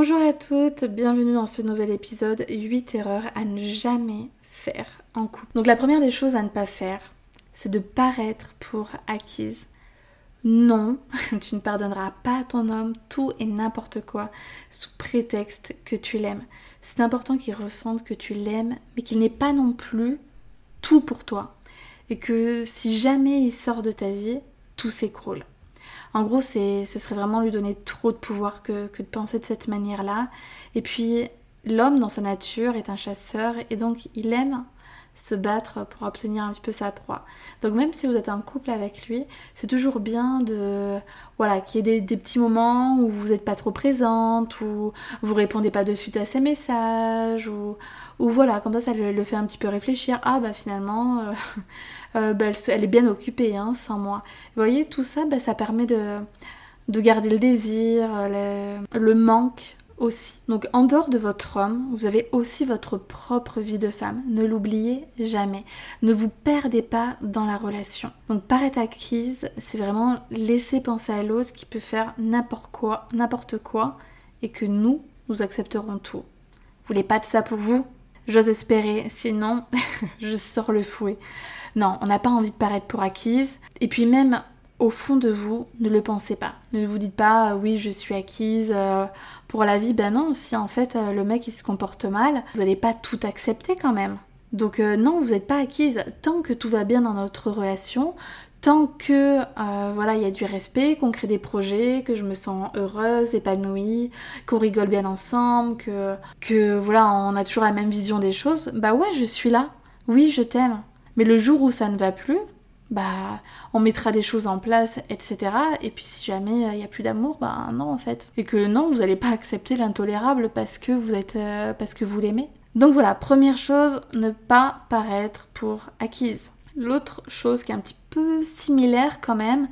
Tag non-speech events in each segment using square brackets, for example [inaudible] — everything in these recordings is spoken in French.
Bonjour à toutes, bienvenue dans ce nouvel épisode 8 erreurs à ne jamais faire en couple. Donc la première des choses à ne pas faire, c'est de paraître pour acquise. Non, [laughs] tu ne pardonneras pas à ton homme tout et n'importe quoi sous prétexte que tu l'aimes. C'est important qu'il ressente que tu l'aimes, mais qu'il n'est pas non plus tout pour toi. Et que si jamais il sort de ta vie, tout s'écroule. En gros, ce serait vraiment lui donner trop de pouvoir que, de penser de cette manière-là. Et puis, l'homme, dans sa nature, est un chasseur et donc il aime se battre pour obtenir un petit peu sa proie. Donc même si vous êtes en couple avec lui, c'est toujours bien de voilà qu'il y ait des, petits moments où vous n'êtes pas trop présente, ou vous répondez pas de suite à ses messages, ou, ou voilà, comme ça ça le, fait un petit peu réfléchir. Ah bah finalement, euh, [laughs] euh, bah, elle, est bien occupée hein, sans moi. Vous voyez, tout ça, bah, ça permet de, de garder le désir, le, le manque aussi. Donc en dehors de votre homme, vous avez aussi votre propre vie de femme. Ne l'oubliez jamais. Ne vous perdez pas dans la relation. Donc paraître acquise, c'est vraiment laisser penser à l'autre qui peut faire n'importe quoi, n'importe quoi et que nous, nous accepterons tout. Vous voulez pas de ça pour vous? J'ose espérer, sinon [laughs] je sors le fouet. Non, on n'a pas envie de paraître pour acquise. Et puis même au fond de vous, ne le pensez pas. Ne vous dites pas oui, je suis acquise euh, pour la vie. Ben non, si en fait euh, le mec il se comporte mal, vous n'allez pas tout accepter quand même. Donc euh, non, vous n'êtes pas acquise tant que tout va bien dans notre relation, tant que voilà il y a du respect, qu'on crée des projets, que je me sens heureuse, épanouie, qu'on rigole bien ensemble, que voilà on a toujours la même vision des choses. Bah ouais, je suis là. Oui, je t'aime. Mais le jour où ça ne va plus, bah on mettra des choses en place, etc. Et puis si jamais il euh, a plus d'amour, bah non en fait. Et que non, vous n'allez pas accepter l'intolérable parce que vous êtes euh, parce que vous l'aimez. Donc voilà, première chose, ne pas paraître pour acquise. L'autre chose qui est un petit similaire quand même,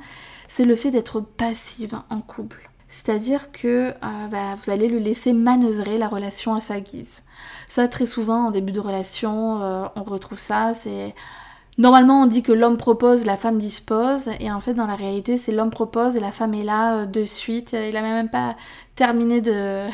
c'est le fait d'être passive en couple. C'est-à-dire que euh, bah, vous allez le laisser manœuvrer la relation à sa guise. Ça, très souvent, en début de relation, on retrouve ça. C'est Normalement, on dit que l'homme propose, la femme dispose, et en fait, dans la réalité, c'est l'homme propose et la femme est là euh, de suite. Il a même pas terminé de,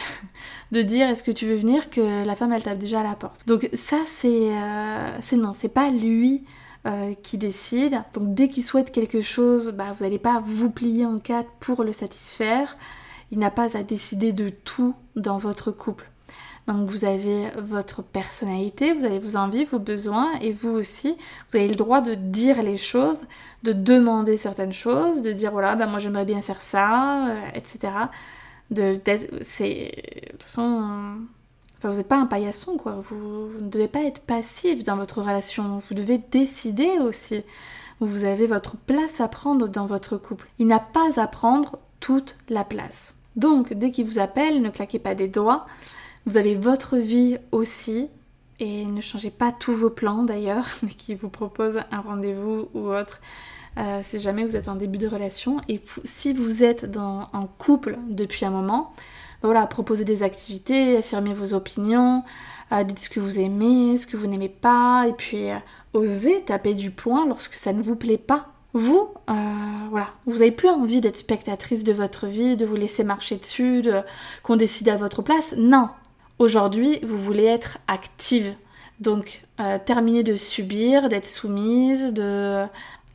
[laughs] dire est-ce que tu veux venir que la femme elle tape déjà à la porte. Donc ça, c'est euh, c'est non, c'est pas lui euh, qui décide. Donc dès qu'il souhaite quelque chose, bah, vous n'allez pas vous plier en quatre pour le satisfaire. Il n'a pas à décider de tout dans votre couple. Donc vous avez votre personnalité, vous avez vos envies, vos besoins, et vous aussi, vous avez le droit de dire les choses, de demander certaines choses, de dire voilà, bah moi j'aimerais bien faire ça, euh, etc. De, c'est, de toute façon, vous n'êtes pas un paillasson, quoi. Vous, ne devez pas être passif dans votre relation. Vous devez décider aussi. Vous avez votre place à prendre dans votre couple. Il n'a pas à prendre toute la place. Donc, dès qu'il vous appelle, ne claquez pas des doigts. Vous avez votre vie aussi. Et ne changez pas tous vos plans d'ailleurs, [laughs] qui vous propose un rendez-vous ou autre. Euh, si jamais vous êtes en début de relation. Et si vous êtes dans, en couple depuis un moment, voilà, proposez des activités, affirmez vos opinions, euh, dites ce que vous aimez, ce que vous n'aimez pas, et puis euh, osez taper du poing lorsque ça ne vous plaît pas. Vous, voilà, vous n'avez plus envie d'être spectatrice de votre vie, de vous laisser marcher dessus, de, qu'on décide à votre place. Non, Aujourd'hui, vous voulez être active. Donc, euh, terminer de subir, d'être soumise, de...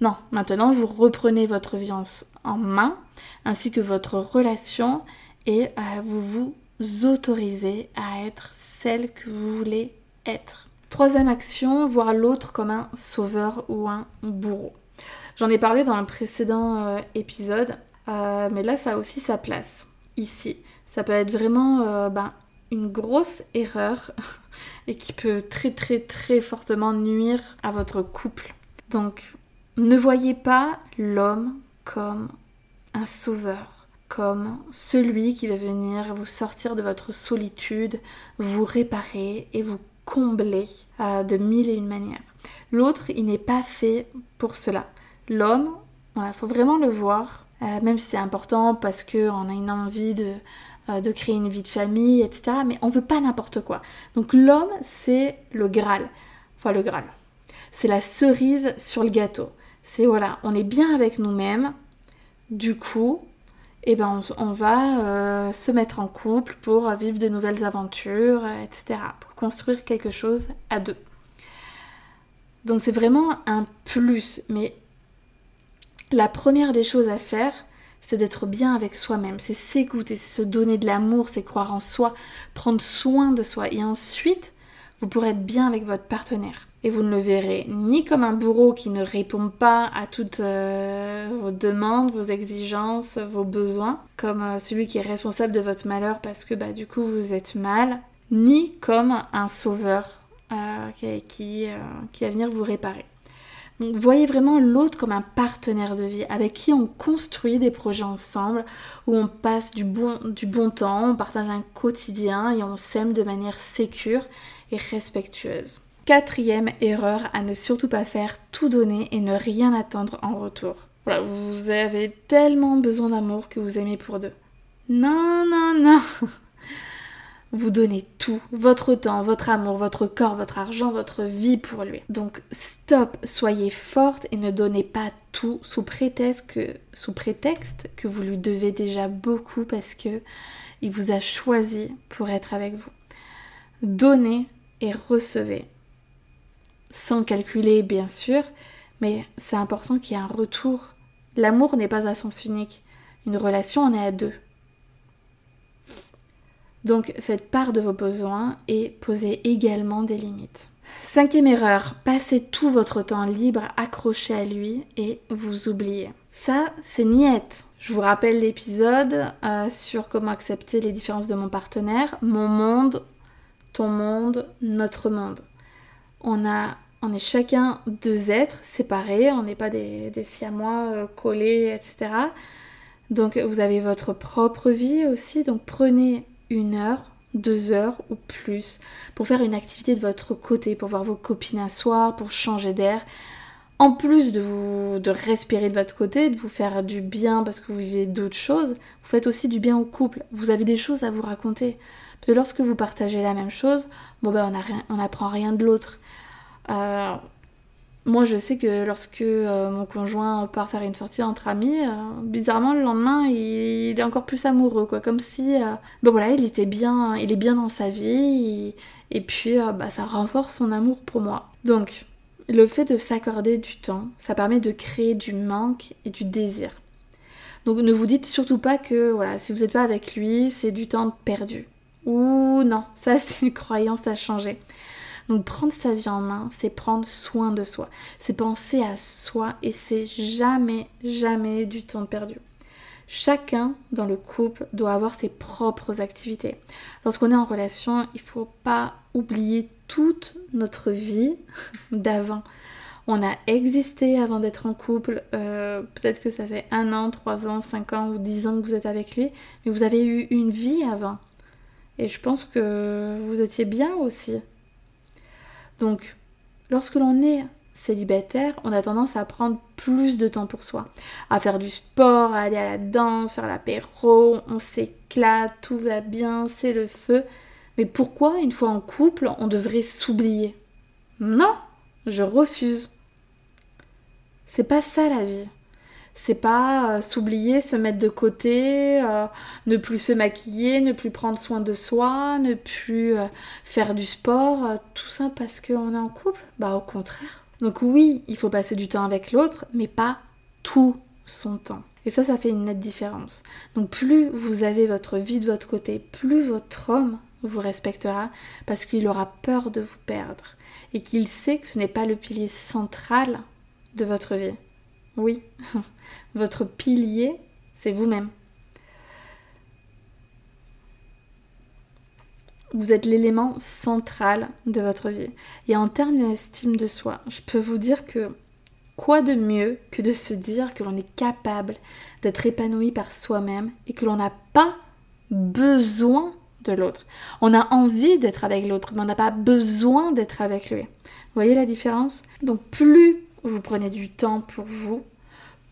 Non, maintenant, vous reprenez votre vie en main, ainsi que votre relation, et euh, vous vous autorisez à être celle que vous voulez être. Troisième action, voir l'autre comme un sauveur ou un bourreau. J'en ai parlé dans le précédent euh, épisode, mais là, ça a aussi sa place. Ici, ça peut être vraiment ben, une grosse erreur [laughs] et qui peut très très très fortement nuire à votre couple. Donc ne voyez pas l'homme comme un sauveur, comme celui qui va venir vous sortir de votre solitude, vous réparer et vous combler euh, de mille et une manières. L'autre, il n'est pas fait pour cela. L'homme, il faut vraiment le voir, euh, même si c'est important parce qu'on a une envie de, euh, de créer une vie de famille, etc. Mais on veut pas n'importe quoi. Donc l'homme, c'est le Graal. Enfin, le Graal. C'est la cerise sur le gâteau. C'est voilà, on est bien avec nous-mêmes. Du coup, eh ben, on, va euh, se mettre en couple pour vivre de nouvelles aventures, etc. Pour construire quelque chose à deux. Donc c'est vraiment un plus. Mais la première des choses à faire, c'est d'être bien avec soi-même, c'est s'écouter, c'est se donner de l'amour, c'est croire en soi, prendre soin de soi. Et ensuite, vous pourrez être bien avec votre partenaire. Et vous ne le verrez ni comme un bourreau qui ne répond pas à toutes euh, vos demandes, vos exigences, vos besoins, comme euh, celui qui est responsable de votre malheur parce que bah, du coup vous êtes mal, ni comme un sauveur euh, qui, va venir vous réparer. Donc voyez vraiment l'autre comme un partenaire de vie avec qui on construit des projets ensemble, où on passe du bon, du bon temps, on partage un quotidien et on s'aime de manière sécure et respectueuse. Quatrième erreur à ne surtout pas faire, tout donner et ne rien attendre en retour. Voilà, vous avez tellement besoin d'amour que vous aimez pour deux. Non, non, non [laughs] vous donnez tout, votre temps, votre amour, votre corps, votre argent, votre vie pour lui. Donc stop, soyez forte et ne donnez pas tout sous prétexte que, vous lui devez déjà beaucoup parce que il vous a choisi pour être avec vous. Donnez et recevez. Sans calculer bien sûr, mais c'est important qu'il y ait un retour. L'amour n'est pas à sens unique. Une relation, on est à deux. Donc faites part de vos besoins et posez également des limites. Cinquième erreur, passez tout votre temps libre accroché à lui et vous oubliez. Ça, c'est niette. Je vous rappelle l'épisode euh, sur comment accepter les différences de mon partenaire. Mon monde, ton monde, notre monde. On, a, on est chacun deux êtres séparés, on n'est pas des, des siamois euh, collés, etc. Donc vous avez votre propre vie aussi, donc prenez une heure, deux heures ou plus pour faire une activité de votre côté, pour voir vos copines un soir, pour changer d'air. En plus de vous de respirer de votre côté, de vous faire du bien parce que vous vivez d'autres choses, vous faites aussi du bien au couple. Vous avez des choses à vous raconter. Parce que lorsque vous partagez la même chose, bon ben on n'apprend rien de l'autre. Euh, moi, je sais que lorsque euh, mon conjoint part faire une sortie entre amis, euh, bizarrement le lendemain, il, est encore plus amoureux, quoi. Comme si, euh, bon voilà, il était bien, il est bien dans sa vie, et, puis bah, ça renforce son amour pour moi. Donc, le fait de s'accorder du temps, ça permet de créer du manque et du désir. Donc, ne vous dites surtout pas que, voilà, si vous n'êtes pas avec lui, c'est du temps perdu. Ou non, ça [laughs] c'est une croyance à changer. Donc prendre sa vie en main, c'est prendre soin de soi, c'est penser à soi et c'est jamais, jamais du temps perdu. Chacun dans le couple doit avoir ses propres activités. Lorsqu'on est en relation, il ne faut pas oublier toute notre vie [laughs] d'avant. On a existé avant d'être en couple. Euh, peut-être que ça fait un an, trois ans, cinq ans ou dix ans que vous êtes avec lui, mais vous avez eu une vie avant. Et je pense que vous étiez bien aussi. Donc, lorsque l'on est célibataire, on a tendance à prendre plus de temps pour soi, à faire du sport, à aller à la danse, faire l'apéro, on s'éclate, tout va bien, c'est le feu. Mais pourquoi, une fois en couple, on devrait s'oublier? Non, je refuse. C'est pas ça la vie. C'est pas euh, s'oublier, se mettre de côté, euh, ne plus se maquiller, ne plus prendre soin de soi, ne plus euh, faire du sport, tout ça parce qu'on est en couple? Bah au contraire. Donc oui, il faut passer du temps avec l'autre, mais pas tout son temps. Et ça, ça fait une nette différence. Donc plus vous avez votre vie de votre côté, plus votre homme vous respectera parce qu'il aura peur de vous perdre et qu'il sait que ce n'est pas le pilier central de votre vie. Oui, [laughs] votre pilier, c'est vous-même. Vous êtes l'élément central de votre vie. Et en termes d'estime de soi, je peux vous dire que quoi de mieux que de se dire que l'on est capable d'être épanoui par soi-même et que l'on n'a pas besoin de l'autre. On a envie d'être avec l'autre, mais on n'a pas besoin d'être avec lui. Vous voyez la différence? Donc plus vous prenez du temps pour vous,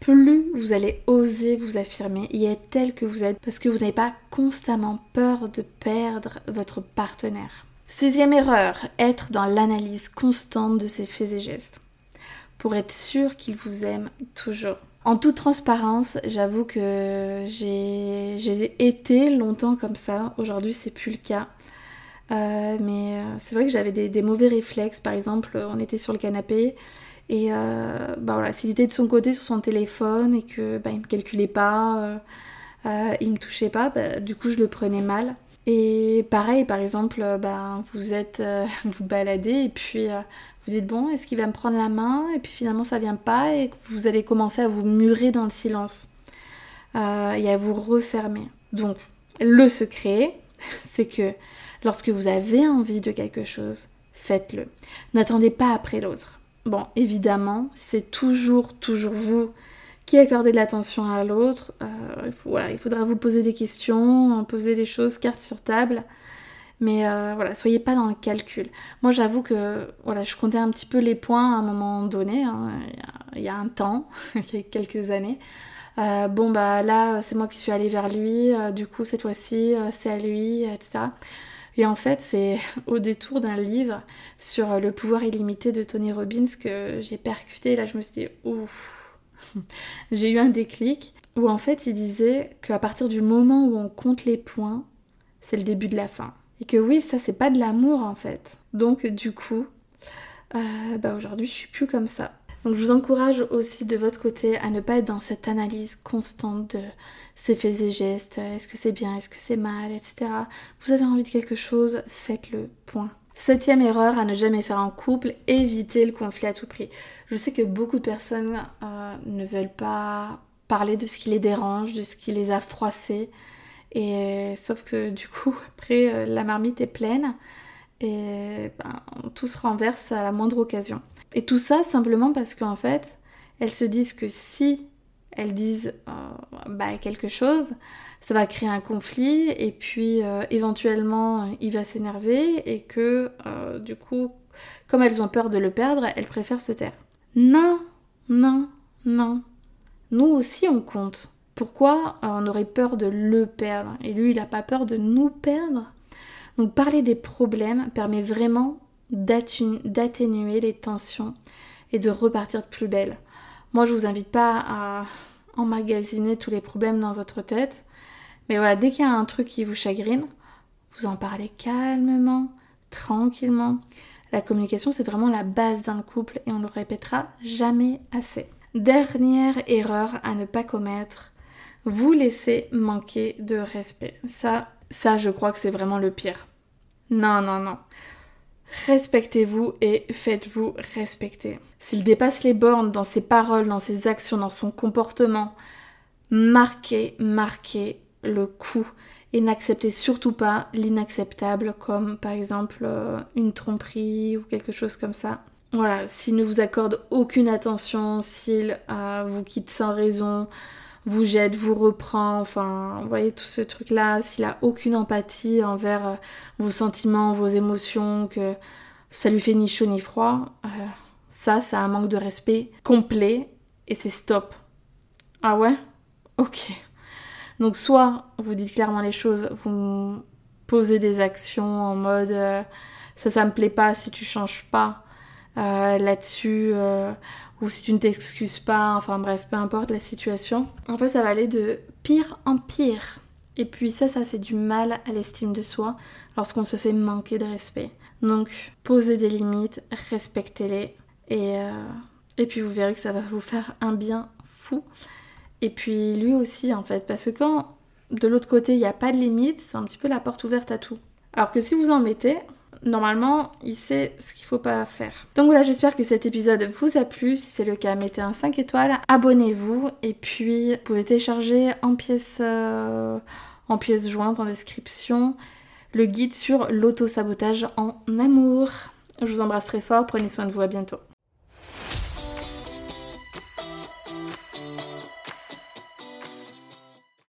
plus vous allez oser vous affirmer et être tel que vous êtes parce que vous n'avez pas constamment peur de perdre votre partenaire. Sixième erreur, être dans l'analyse constante de ses faits et gestes pour être sûr qu'il vous aime toujours. En toute transparence, j'avoue que j'ai été longtemps comme ça. Aujourd'hui, c'est plus le cas. Euh, mais euh, c'est vrai que j'avais des, mauvais réflexes. Par exemple, on était sur le canapé et euh, bah voilà, s'il était de son côté sur son téléphone et que bah, il me calculait pas, il me touchait pas, bah, du coup je le prenais mal. Et pareil, par exemple, bah, vous êtes, [laughs] vous baladez et puis vous dites bon, est-ce qu'il va me prendre la main Et puis finalement ça vient pas et vous allez commencer à vous murer dans le silence euh, et à vous refermer. Donc le secret, [laughs] c'est que lorsque vous avez envie de quelque chose, faites-le. N'attendez pas après l'autre. Bon, évidemment, c'est toujours, toujours vous qui accordez de l'attention à l'autre. Euh, voilà, il faudra vous poser des questions, poser des choses, carte sur table. Mais euh, voilà, soyez pas dans le calcul. Moi, j'avoue que voilà, je comptais un petit peu les points à un moment donné, hein, il, y a, un temps, [laughs] il y a quelques années. Euh, bon, bah là, c'est moi qui suis allée vers lui, du coup, cette fois-ci, c'est à lui, etc. Et en fait, c'est [laughs] au détour d'un livre sur le pouvoir illimité de Tony Robbins que j'ai percuté. Là, je me suis dit, ouf, [laughs] j'ai eu un déclic où en fait, il disait qu'à partir du moment où on compte les points, c'est le début de la fin. Et que oui, ça c'est pas de l'amour en fait. Donc du coup, euh, bah aujourd'hui je suis plus comme ça. Donc je vous encourage aussi de votre côté à ne pas être dans cette analyse constante de ses faits et gestes, est-ce que c'est bien, est-ce que c'est mal, etc. Vous avez envie de quelque chose, faites-le, point. Septième erreur à ne jamais faire en couple, éviter le conflit à tout prix. Je sais que beaucoup de personnes euh, ne veulent pas parler de ce qui les dérange, de ce qui les a froissés. Et sauf que du [laughs] coup, après, euh, la marmite est pleine et ben, tout se renverse à la moindre occasion. Et tout ça simplement parce qu'en fait, elles se disent que si elles disent euh, bah, quelque chose, ça va créer un conflit et puis euh, éventuellement il va s'énerver et que du coup, comme elles ont peur de le perdre, elles préfèrent se taire. Non, non, non. Nous aussi on compte. Pourquoi euh, on aurait peur de le perdre? Et lui, il n'a pas peur de nous perdre? Donc parler des problèmes permet vraiment d'atténuer les tensions et de repartir de plus belle. Moi, je vous invite pas à emmagasiner tous les problèmes dans votre tête. Mais voilà, dès qu'il y a un truc qui vous chagrine, vous en parlez calmement, tranquillement. La communication, c'est vraiment la base d'un couple et on le répétera jamais assez. Dernière erreur à ne pas commettre, vous laissez manquer de respect. Ça, ça, je crois que c'est vraiment le pire. Non, non, non. Respectez-vous et faites-vous respecter. S'il dépasse les bornes dans ses paroles, dans ses actions, dans son comportement, marquez, marquez le coup et n'acceptez surtout pas l'inacceptable comme par exemple euh, une tromperie ou quelque chose comme ça. Voilà, s'il ne vous accorde aucune attention, s'il euh, vous quitte sans raison, vous jette, vous reprend, enfin, vous voyez tout ce truc-là, s'il a aucune empathie envers euh, vos sentiments, vos émotions, que ça lui fait ni chaud ni froid, euh, ça, c'est un manque de respect complet et c'est stop. Ah ouais? Ok. Donc soit vous dites clairement les choses, vous posez des actions en mode euh, ça, ça me plaît pas si tu changes pas là-dessus ou si tu ne t'excuses pas, enfin bref, peu importe la situation. En fait, ça va aller de pire en pire. Et puis ça, ça fait du mal à l'estime de soi lorsqu'on se fait manquer de respect. Donc, posez des limites, respectez-les. Et, euh, et puis vous verrez que ça va vous faire un bien fou. Et puis lui aussi, en fait, parce que quand de l'autre côté, il n'y a pas de limite, c'est un petit peu la porte ouverte à tout. Alors que si vous en mettez, normalement, il sait ce qu'il faut pas faire. Donc voilà, j'espère que cet épisode vous a plu. Si c'est le cas, mettez un 5 étoiles, abonnez-vous et puis vous pouvez télécharger en pièce, euh, en pièce jointe en description le guide sur l'auto-sabotage en amour. Je vous embrasse très fort, prenez soin de vous, à bientôt.